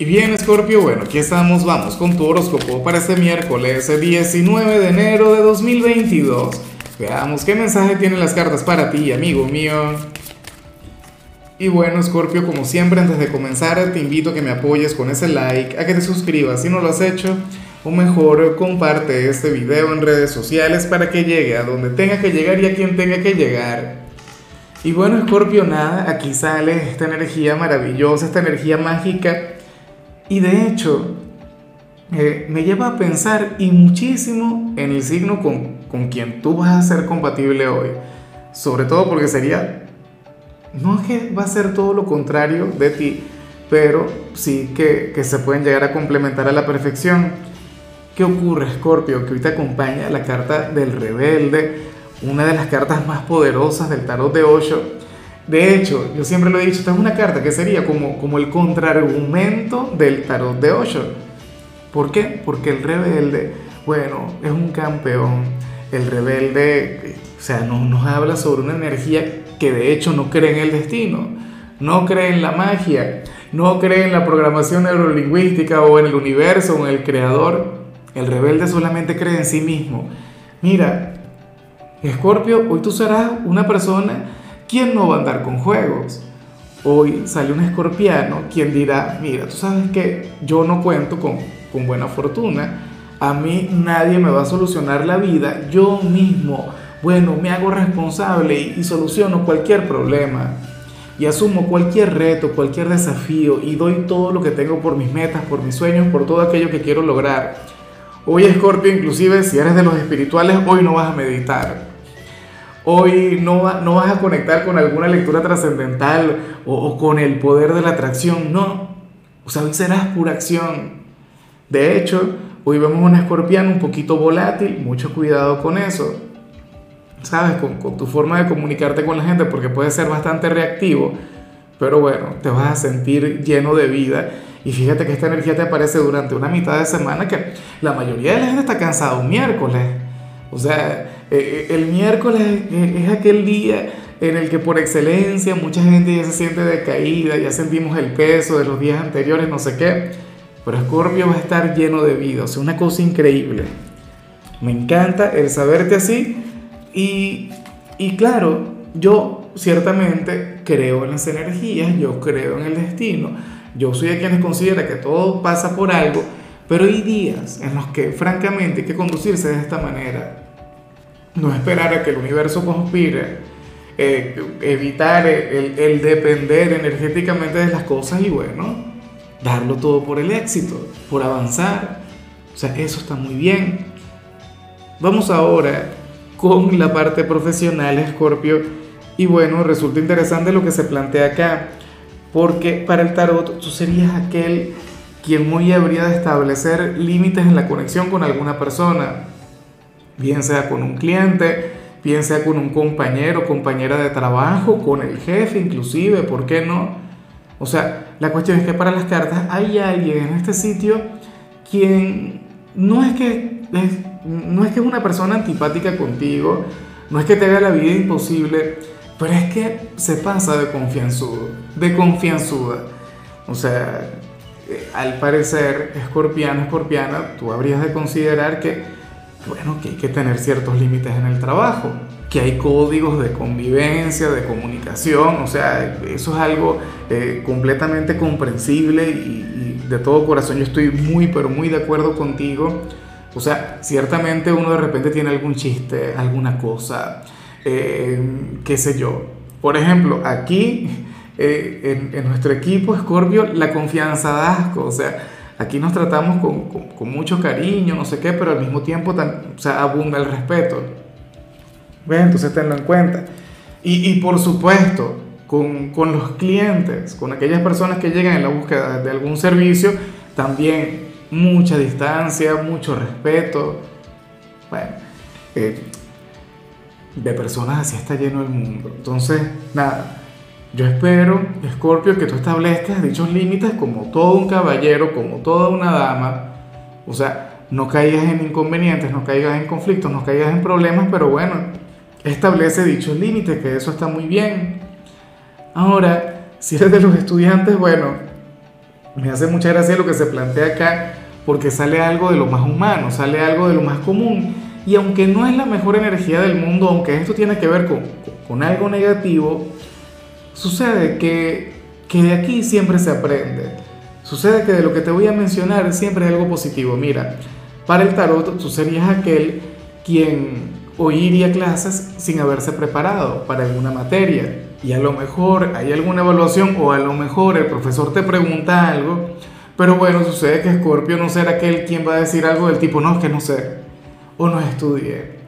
Y bien, Scorpio, bueno, aquí estamos, vamos con tu horóscopo para este miércoles 19 de enero de 2022. Veamos qué mensaje tienen las cartas para ti, amigo mío. Y bueno, Scorpio, como siempre, antes de comenzar, te invito a que me apoyes con ese like, a que te suscribas si no lo has hecho, o mejor, comparte este video en redes sociales para que llegue a donde tenga que llegar y a quien tenga que llegar. Y bueno, Scorpio, nada, aquí sale esta energía maravillosa, esta energía mágica y de hecho, eh, me lleva a pensar y muchísimo en el signo con, con quien tú vas a ser compatible hoy. Sobre todo porque sería, no es que va a ser todo lo contrario de ti, pero sí que, que se pueden llegar a complementar a la perfección. ¿Qué ocurre, Scorpio? Que hoy te acompaña la carta del rebelde, una de las cartas más poderosas del tarot de Osho de hecho, yo siempre lo he dicho, esta es una carta que sería como, como el contraargumento del tarot de Osho. ¿Por qué? Porque el rebelde, bueno, es un campeón. El rebelde, o sea, nos, habla sobre una energía que de hecho no cree en el destino, no cree en la magia, no cree en la programación neurolingüística o en el universo o en el creador. El rebelde solamente cree en sí mismo. Mira, Escorpio, hoy tú serás una persona ¿quién no va a andar con juegos? Hoy sale un escorpiano quien dirá, mira, tú sabes que yo no cuento con, con buena fortuna, a mí nadie me va a solucionar la vida, yo mismo, bueno, me hago responsable y, y soluciono cualquier problema. Y asumo cualquier reto, cualquier desafío y doy todo lo que tengo por mis metas, por mis sueños, por todo aquello que quiero lograr. Hoy Escorpio, inclusive si eres de los espirituales, hoy no vas a meditar Hoy no, vas a conectar con alguna lectura trascendental o, con el poder de la atracción, no. O sea, hoy serás pura acción. De hecho, hoy vemos un escorpión un poquito volátil, mucho cuidado con eso. ¿Sabes? Con, con tu forma de comunicarte con la gente, porque puede ser bastante reactivo, pero bueno, te vas a sentir lleno de vida. Y fíjate que esta energía te aparece durante una mitad de semana que la mayoría de la gente está cansada un miércoles. O sea, eh, eh, el miércoles es aquel día en el que por excelencia mucha gente ya se siente decaída, ya sentimos el peso de los días anteriores, no sé qué. Pero Scorpio va a estar lleno de vida, o sea, una cosa increíble. Me encanta el saberte así y, y claro, yo ciertamente creo en las energías, yo creo en el destino, yo soy de quienes considera que todo pasa por algo, pero hay días en los que francamente hay que conducirse de esta manera no esperar a que el universo conspire, eh, evitar el, el, depender energéticamente de las cosas y bueno, darlo todo por el éxito, por avanzar. O sea, eso está muy bien. Vamos ahora con la parte profesional, Scorpio. Y bueno, resulta interesante lo que se plantea acá, porque para el tarot tú serías aquel quien muy habría de establecer límites en la conexión con alguna persona bien sea con un cliente, bien sea con un compañero, compañera de trabajo, con el jefe inclusive, ¿por qué no? O sea, la cuestión es que para las cartas hay alguien en este sitio quien no es que es, no es que es una persona antipática contigo, no es que te haga la vida imposible, pero es que se pasa de confianzudo, de confianzuda. O sea, eh, al parecer, escorpiano, escorpiana, tú habrías de considerar que bueno, que hay que tener ciertos límites en el trabajo, que hay códigos de convivencia, de comunicación, o sea, eso es algo eh, completamente comprensible y, de todo corazón yo estoy muy, pero muy de acuerdo contigo. O sea, ciertamente uno de repente tiene algún chiste, alguna cosa, eh, qué sé yo. Por ejemplo, aquí eh, en, en, nuestro equipo Scorpio, la confianza da asco, o sea, Aquí nos tratamos con, con, mucho cariño, no sé qué, pero al mismo tiempo o sea, abunda el respeto. ¿Ves? Entonces tenlo en cuenta. Y, y por supuesto, con, con, los clientes, con aquellas personas que llegan en la búsqueda de algún servicio, también mucha distancia, mucho respeto. Bueno, eh, de personas así está lleno el mundo. Entonces, nada, yo espero, Scorpio, que tú establezcas dichos límites como todo un caballero, como toda una dama. O sea, no caigas en inconvenientes, no caigas en conflictos, no caigas en problemas, pero bueno, establece dichos límites, que eso está muy bien. Ahora, si eres de los estudiantes, bueno, me hace mucha gracia lo que se plantea acá, porque sale algo de lo más humano, sale algo de lo más común. Y aunque no es la mejor energía del mundo, aunque esto tiene que ver con, con algo negativo, sucede que, que de aquí siempre se aprende. Sucede que de lo que te voy a mencionar siempre es algo positivo. Mira, para el tarot tú serías aquel quien hoy iría a clases sin haberse preparado para alguna materia y a lo mejor hay alguna evaluación o a lo mejor el profesor te pregunta algo, pero bueno, sucede que Scorpio no será aquel quien va a decir algo del tipo, no, es que no sé, o no estudié,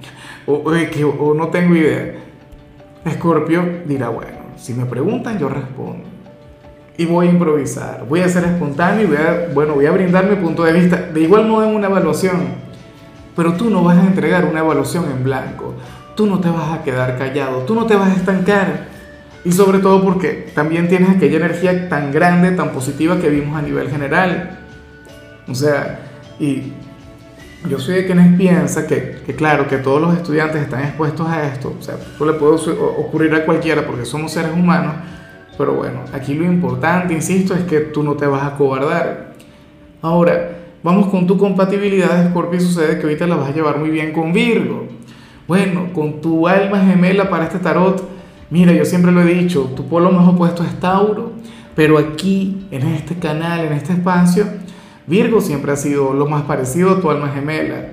o, o, o no tengo idea. Scorpio dirá, bueno, si me preguntan yo respondo. Y voy a improvisar, voy a ser espontáneo y voy a, bueno, voy a brindar mi punto de vista. De igual modo en una evaluación, pero tú no vas a entregar una evaluación en blanco. Tú no te vas a quedar callado, tú no te vas a estancar. Y sobre todo porque también tienes aquella energía tan grande, tan positiva que vimos a nivel general. O sea, y yo soy de quienes piensa que, que, claro, que todos los estudiantes están expuestos a esto. O sea, esto le puede ocurrir a cualquiera porque somos seres humanos. Pero bueno, aquí lo importante, insisto, es que tú no te vas a cobardar. Ahora, vamos con tu compatibilidad, Scorpio, y sucede que ahorita la vas a llevar muy bien con Virgo. Bueno, con tu alma gemela para este tarot, mira, yo siempre lo he dicho, tu polo más opuesto es Tauro, pero aquí, en este canal, en este espacio, Virgo siempre ha sido lo más parecido a tu alma gemela.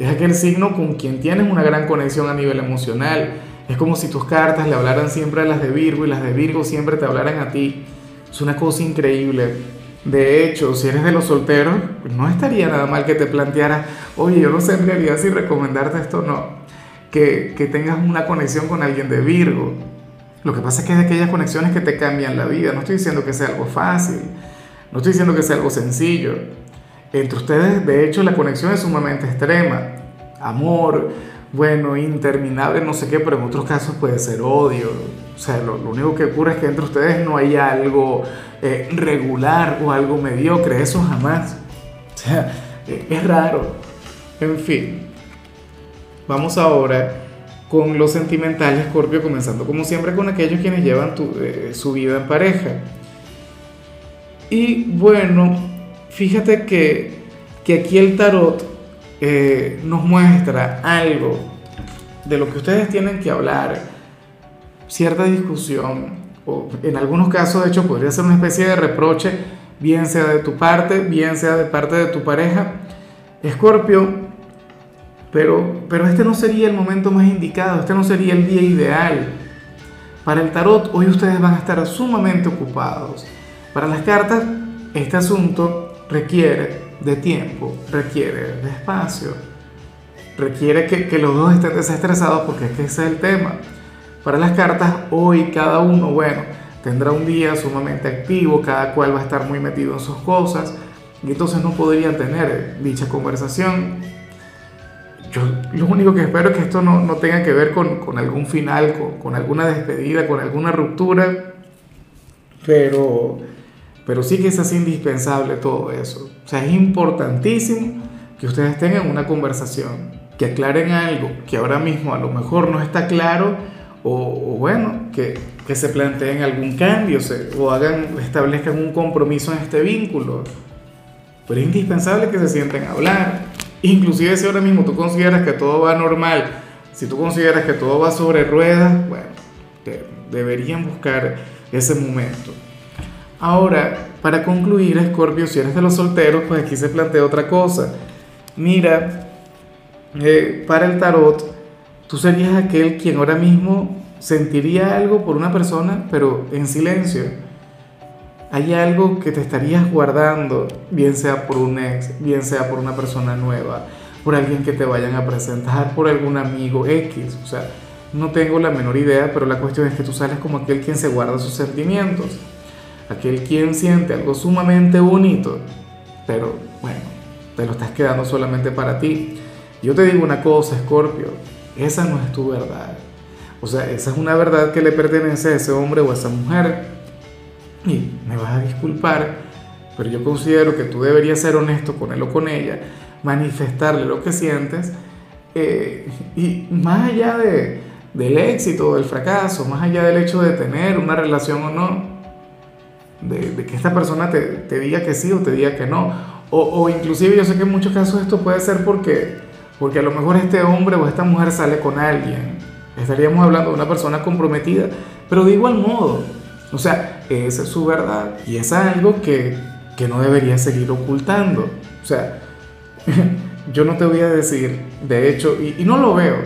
Es aquel signo con quien tienes una gran conexión a nivel emocional. Es como si tus cartas le hablaran siempre a las de Virgo y las de Virgo siempre te hablaran a ti. Es una cosa increíble. De hecho, si eres de los solteros, no estaría nada mal que te planteara, oye, yo no sé en realidad si recomendarte esto o no. Que, que tengas una conexión con alguien de Virgo. Lo que pasa es que es de aquellas conexiones que te cambian la vida. No estoy diciendo que sea algo fácil no estoy diciendo que sea algo sencillo. Entre ustedes, de hecho, la conexión es sumamente extrema. Amor, bueno, interminable, no sé qué, pero en otros casos puede ser odio. O sea, lo, único que ocurre es que entre ustedes no hay algo eh, regular o algo mediocre, eso jamás. O sea, eh, es raro. En fin, vamos ahora con los sentimentales, Scorpio, comenzando como siempre con aquellos quienes llevan eh, su vida en pareja. Y bueno, fíjate que, que aquí el tarot eh, nos muestra algo de lo que ustedes tienen que hablar, cierta discusión, o en algunos casos de hecho podría ser una especie de reproche, bien sea de tu parte, bien sea de parte de tu pareja. Escorpio, pero, pero este no sería el momento más indicado, este no sería el día ideal. Para el tarot hoy ustedes van a estar sumamente ocupados para las cartas, este asunto requiere de tiempo, requiere de espacio, requiere que, los dos estén desestresados porque es que ese es el tema. Para las cartas, hoy cada uno, bueno, tendrá un día sumamente activo, cada cual va a estar muy metido en sus cosas y entonces no podrían tener dicha conversación. Yo lo único que espero es que esto no, tenga que ver con, algún final, con, con alguna despedida, con alguna ruptura, pero pero sí que es indispensable todo eso. O sea, es importantísimo que ustedes tengan una conversación, que aclaren algo que ahora mismo a lo mejor no está claro, o, bueno, que, que, se planteen algún cambio o hagan, establezcan un compromiso en este vínculo. Pero es indispensable que se sienten a hablar. Inclusive si ahora mismo tú consideras que todo va normal, si tú consideras que todo va sobre ruedas, bueno, deberían buscar ese momento. Ahora, para concluir, Scorpio, si eres de los solteros, pues aquí se plantea otra cosa. Mira, eh, para el tarot, tú serías aquel quien ahora mismo sentiría algo por una persona, pero en silencio. Hay algo que te estarías guardando, bien sea por un ex, bien sea por una persona nueva, por alguien que te vayan a presentar, por algún amigo X. O sea, no tengo la menor idea, pero la cuestión es que tú sales como aquel quien se guarda sus sentimientos aquel quien siente algo sumamente bonito, pero bueno, te lo estás quedando solamente para ti. Yo te digo una cosa, Scorpio, esa no es tu verdad. O sea, esa es una verdad que le pertenece a ese hombre o a esa mujer. Y me vas a disculpar, pero yo considero que tú deberías ser honesto con él o con ella, manifestarle lo que sientes, eh, y más allá de, del éxito o del fracaso, más allá del hecho de tener una relación o no, de, que esta persona te, te, diga que sí o te diga que no. O, o, inclusive yo sé que en muchos casos esto puede ser porque, porque a lo mejor este hombre o esta mujer sale con alguien. Estaríamos hablando de una persona comprometida, pero de igual modo, o sea, esa es su verdad y es algo que, que no debería seguir ocultando. O sea, yo no te voy a decir, de hecho, y, y no lo veo,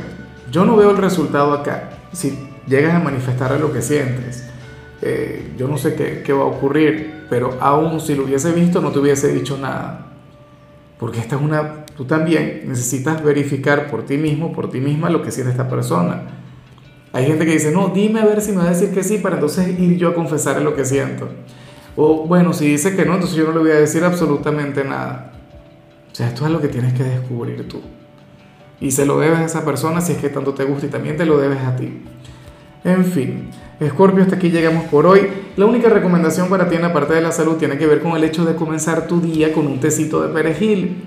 yo no veo el resultado acá. Si llegas a manifestar lo que sientes, eh, yo no sé qué, qué, va a ocurrir, pero aún si lo hubiese visto no te hubiese dicho nada. Porque esta es una, tú también necesitas verificar por ti mismo, por ti misma lo que siente esta persona. Hay gente que dice, no, dime a ver si me va a decir que sí para entonces ir yo a confesarle lo que siento. O bueno, si dice que no, entonces yo no le voy a decir absolutamente nada. O sea, esto es lo que tienes que descubrir tú. Y se lo debes a esa persona si es que tanto te gusta y también te lo debes a ti. En fin, Escorpio, hasta aquí llegamos por hoy. La única recomendación para ti en la parte de la salud tiene que ver con el hecho de comenzar tu día con un tecito de perejil.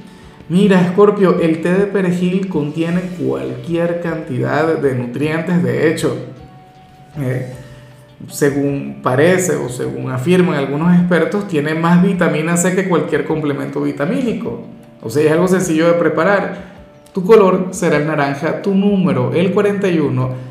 Mira, Escorpio, el té de perejil contiene cualquier cantidad de nutrientes. De hecho, eh, según parece o según afirman algunos expertos, tiene más vitamina C que cualquier complemento vitamínico. O sea, es algo sencillo de preparar. Tu color será el naranja, tu número el 41